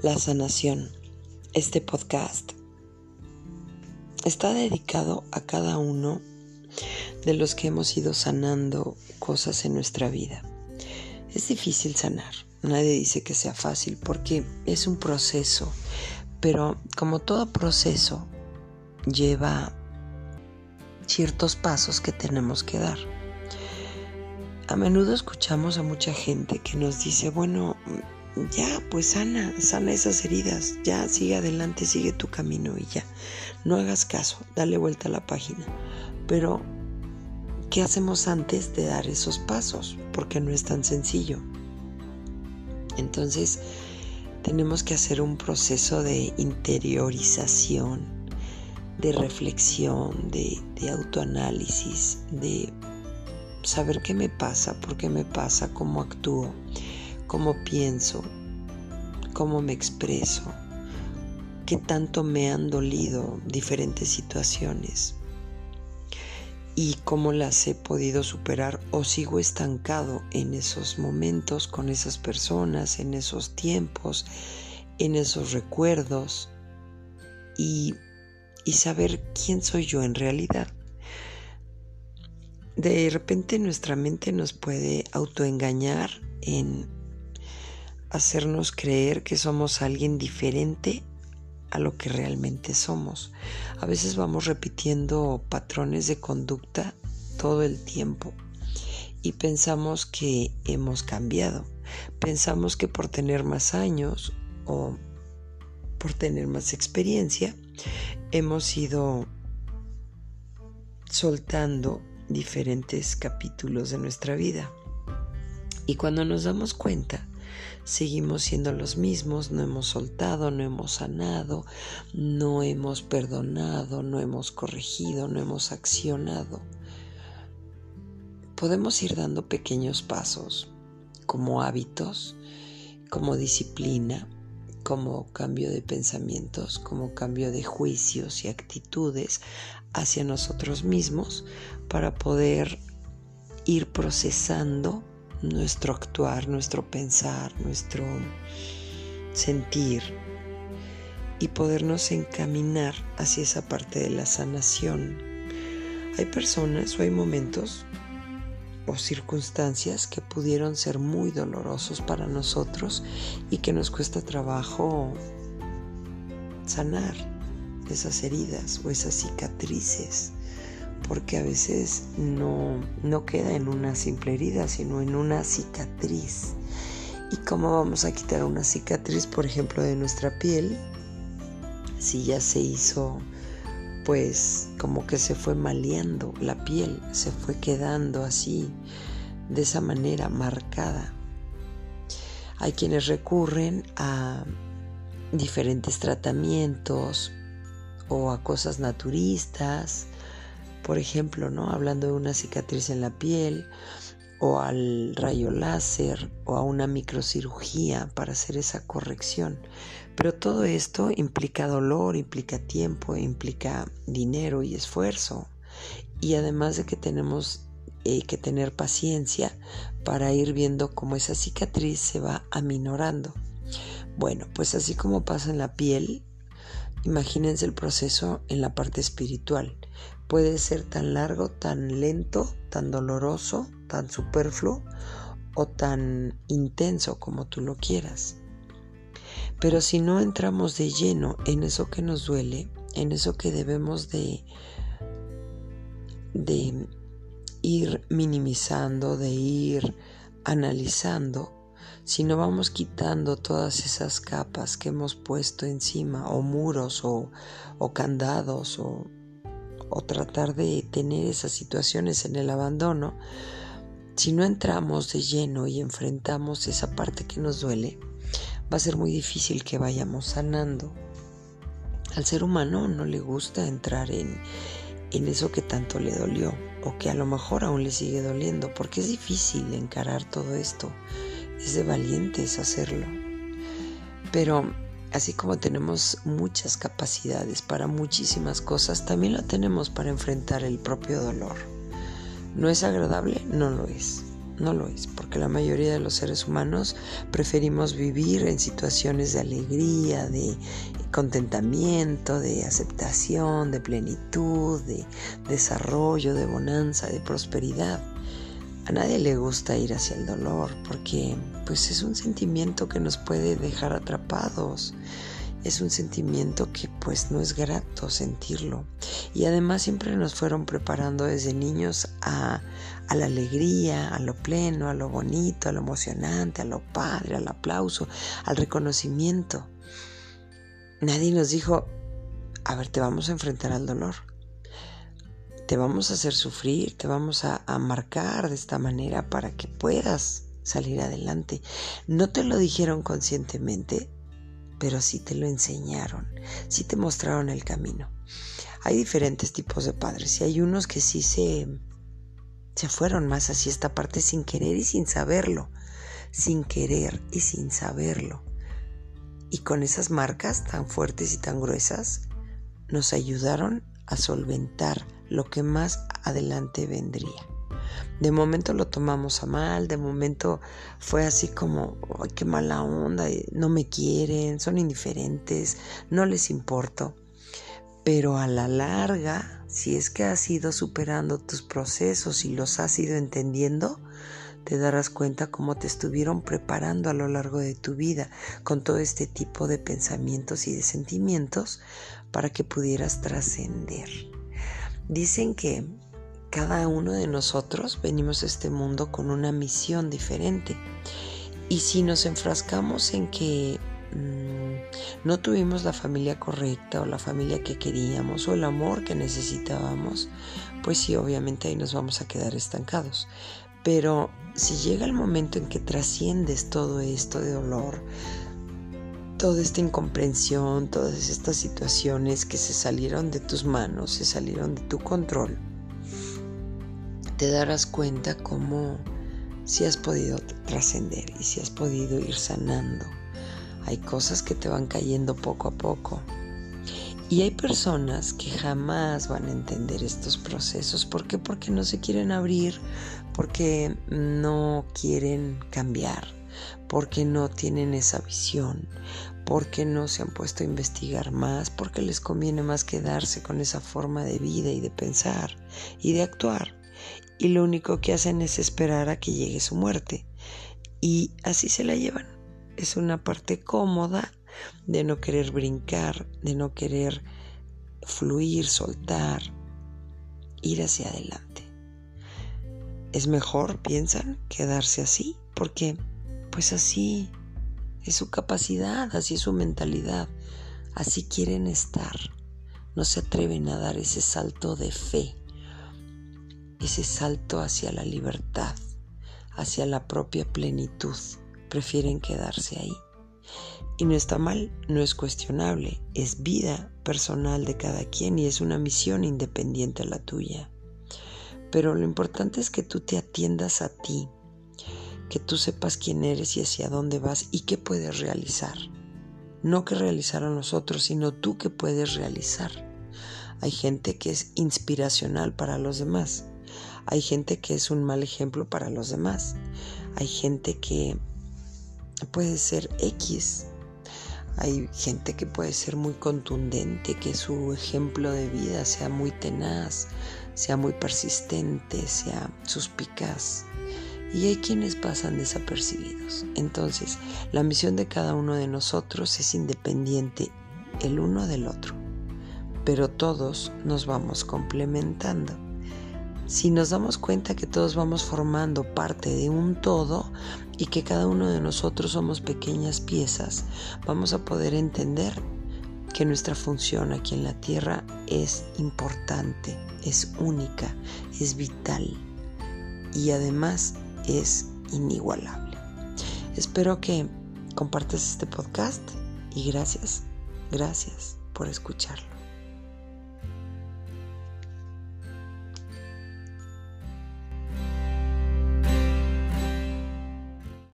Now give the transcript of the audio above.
La sanación. Este podcast está dedicado a cada uno de los que hemos ido sanando cosas en nuestra vida. Es difícil sanar. Nadie dice que sea fácil porque es un proceso. Pero como todo proceso lleva ciertos pasos que tenemos que dar. A menudo escuchamos a mucha gente que nos dice, bueno, ya, pues sana, sana esas heridas, ya sigue adelante, sigue tu camino y ya. No hagas caso, dale vuelta a la página. Pero, ¿qué hacemos antes de dar esos pasos? Porque no es tan sencillo. Entonces, tenemos que hacer un proceso de interiorización, de reflexión, de, autoanálisis, de saber qué me pasa, por qué me pasa, cómo actúo cómo pienso, cómo me expreso, qué tanto me han dolido diferentes situaciones y cómo las he podido superar o sigo estancado en esos momentos con esas personas, en esos tiempos, en esos recuerdos y, y saber quién soy yo en realidad. De repente nuestra mente nos puede autoengañar en hacernos creer que somos alguien diferente a lo que realmente somos. A veces vamos repitiendo patrones de conducta todo el tiempo y pensamos que hemos cambiado. Pensamos que por tener más años o por tener más experiencia hemos ido soltando diferentes capítulos de nuestra vida. Y cuando nos damos cuenta, seguimos siendo los mismos, no hemos soltado, no hemos sanado, no hemos perdonado, no hemos corregido, no hemos accionado. Podemos ir dando pequeños pasos como hábitos, como disciplina, como cambio de pensamientos, como cambio de juicios y actitudes hacia nosotros mismos para poder ir procesando nuestro actuar, nuestro pensar, nuestro sentir y podernos encaminar hacia esa parte de la sanación. Hay personas o hay momentos o circunstancias que pudieron ser muy dolorosos para nosotros y que nos cuesta trabajo sanar esas heridas o esas cicatrices porque a veces no, no queda en una simple herida, sino en una cicatriz. ¿Y cómo vamos a quitar una cicatriz, por ejemplo, de nuestra piel? Si ya se hizo, pues como que se fue maleando la piel, se fue quedando así, de esa manera marcada. Hay quienes recurren a diferentes tratamientos o a cosas naturistas por ejemplo, ¿no? Hablando de una cicatriz en la piel o al rayo láser o a una microcirugía para hacer esa corrección. Pero todo esto implica dolor, implica tiempo, implica dinero y esfuerzo. Y además de que tenemos eh, que tener paciencia para ir viendo cómo esa cicatriz se va aminorando. Bueno, pues así como pasa en la piel, imagínense el proceso en la parte espiritual puede ser tan largo, tan lento, tan doloroso, tan superfluo o tan intenso como tú lo quieras. Pero si no entramos de lleno en eso que nos duele, en eso que debemos de, de ir minimizando, de ir analizando, si no vamos quitando todas esas capas que hemos puesto encima, o muros, o, o candados, o o tratar de tener esas situaciones en el abandono, si no entramos de lleno y enfrentamos esa parte que nos duele, va a ser muy difícil que vayamos sanando. Al ser humano no le gusta entrar en, en eso que tanto le dolió o que a lo mejor aún le sigue doliendo, porque es difícil encarar todo esto. Es de valientes hacerlo. Pero Así como tenemos muchas capacidades para muchísimas cosas, también lo tenemos para enfrentar el propio dolor. ¿No es agradable? No lo es. no lo es, porque la mayoría de los seres humanos preferimos vivir en situaciones de alegría, de contentamiento, de aceptación, de plenitud, de desarrollo, de bonanza, de prosperidad. A nadie le gusta ir hacia el dolor porque pues es un sentimiento que nos puede dejar atrapados es un sentimiento que pues no es grato sentirlo. Y además siempre nos fueron preparando desde niños a, a, la alegría, a lo pleno, a lo bonito, a lo emocionante, a lo padre, al aplauso, al reconocimiento. Nadie nos dijo, a ver, te vamos a enfrentar al dolor. Te vamos a hacer sufrir, te vamos a, marcar de esta manera para que puedas salir adelante. No te lo dijeron conscientemente, pero sí te lo enseñaron, sí te mostraron el camino. Hay diferentes tipos de padres y hay unos que sí se, se fueron más hacia esta parte sin querer y sin saberlo, sin querer y sin saberlo. Y con esas marcas tan fuertes y tan gruesas, nos ayudaron a solventar lo que más adelante vendría. De momento lo tomamos a mal, de momento fue así como, ay, qué mala onda, no me quieren, son indiferentes, no les importo. Pero a la larga, si es que has ido superando tus procesos y los has ido entendiendo, te darás cuenta cómo te estuvieron preparando a lo largo de tu vida con todo este tipo de pensamientos y de sentimientos para que pudieras trascender. Dicen que cada uno de nosotros venimos a este mundo con una misión diferente. Y si nos enfrascamos en que mm, no tuvimos la familia correcta o la familia que queríamos o el amor que necesitábamos, pues sí, obviamente ahí nos vamos a quedar estancados. Pero si llega el momento en que trasciendes todo esto de dolor, toda esta incomprensión, todas estas situaciones que se salieron de tus manos, se salieron de tu control, te darás cuenta cómo si has podido trascender y si has podido ir sanando. Hay cosas que te van cayendo poco a poco. Y hay personas que jamás van a entender estos procesos. ¿Por qué? Porque no se quieren abrir, porque no quieren cambiar, porque no tienen esa visión, porque no se han puesto a investigar más, porque les conviene más quedarse con esa forma de vida y de pensar y de actuar y lo único que hacen es esperar a que llegue su muerte. Y así se la llevan. Es una parte cómoda de no querer brincar, de no querer fluir, soltar, ir hacia adelante. Es mejor, piensan, quedarse así, porque pues así es su capacidad, así es su mentalidad, así quieren estar. No se atreven a dar ese salto de fe ese salto hacia la libertad, hacia la propia plenitud. Prefieren quedarse ahí. Y no está mal, no es cuestionable, es vida personal de cada quien y es una misión independiente a la tuya. Pero lo importante es que tú te atiendas a ti, que tú sepas quién eres y hacia dónde vas y qué puedes realizar. No que realizar a nosotros, sino tú que puedes realizar. Hay gente que es inspiracional para los demás hay gente que es un mal ejemplo para los demás. Hay gente que puede ser X. Hay gente que puede ser muy contundente, que su ejemplo de vida sea muy tenaz, sea muy persistente, sea suspicaz. Y hay quienes pasan desapercibidos. Entonces, la misión de cada uno de nosotros es independiente el uno del otro, pero todos nos vamos complementando. Si nos damos cuenta que todos vamos formando parte de un todo y que cada uno de nosotros somos pequeñas piezas, vamos a poder entender que nuestra función aquí en la Tierra es importante, es única, es vital y además es inigualable. Espero que compartas este podcast y gracias, gracias por escucharlo.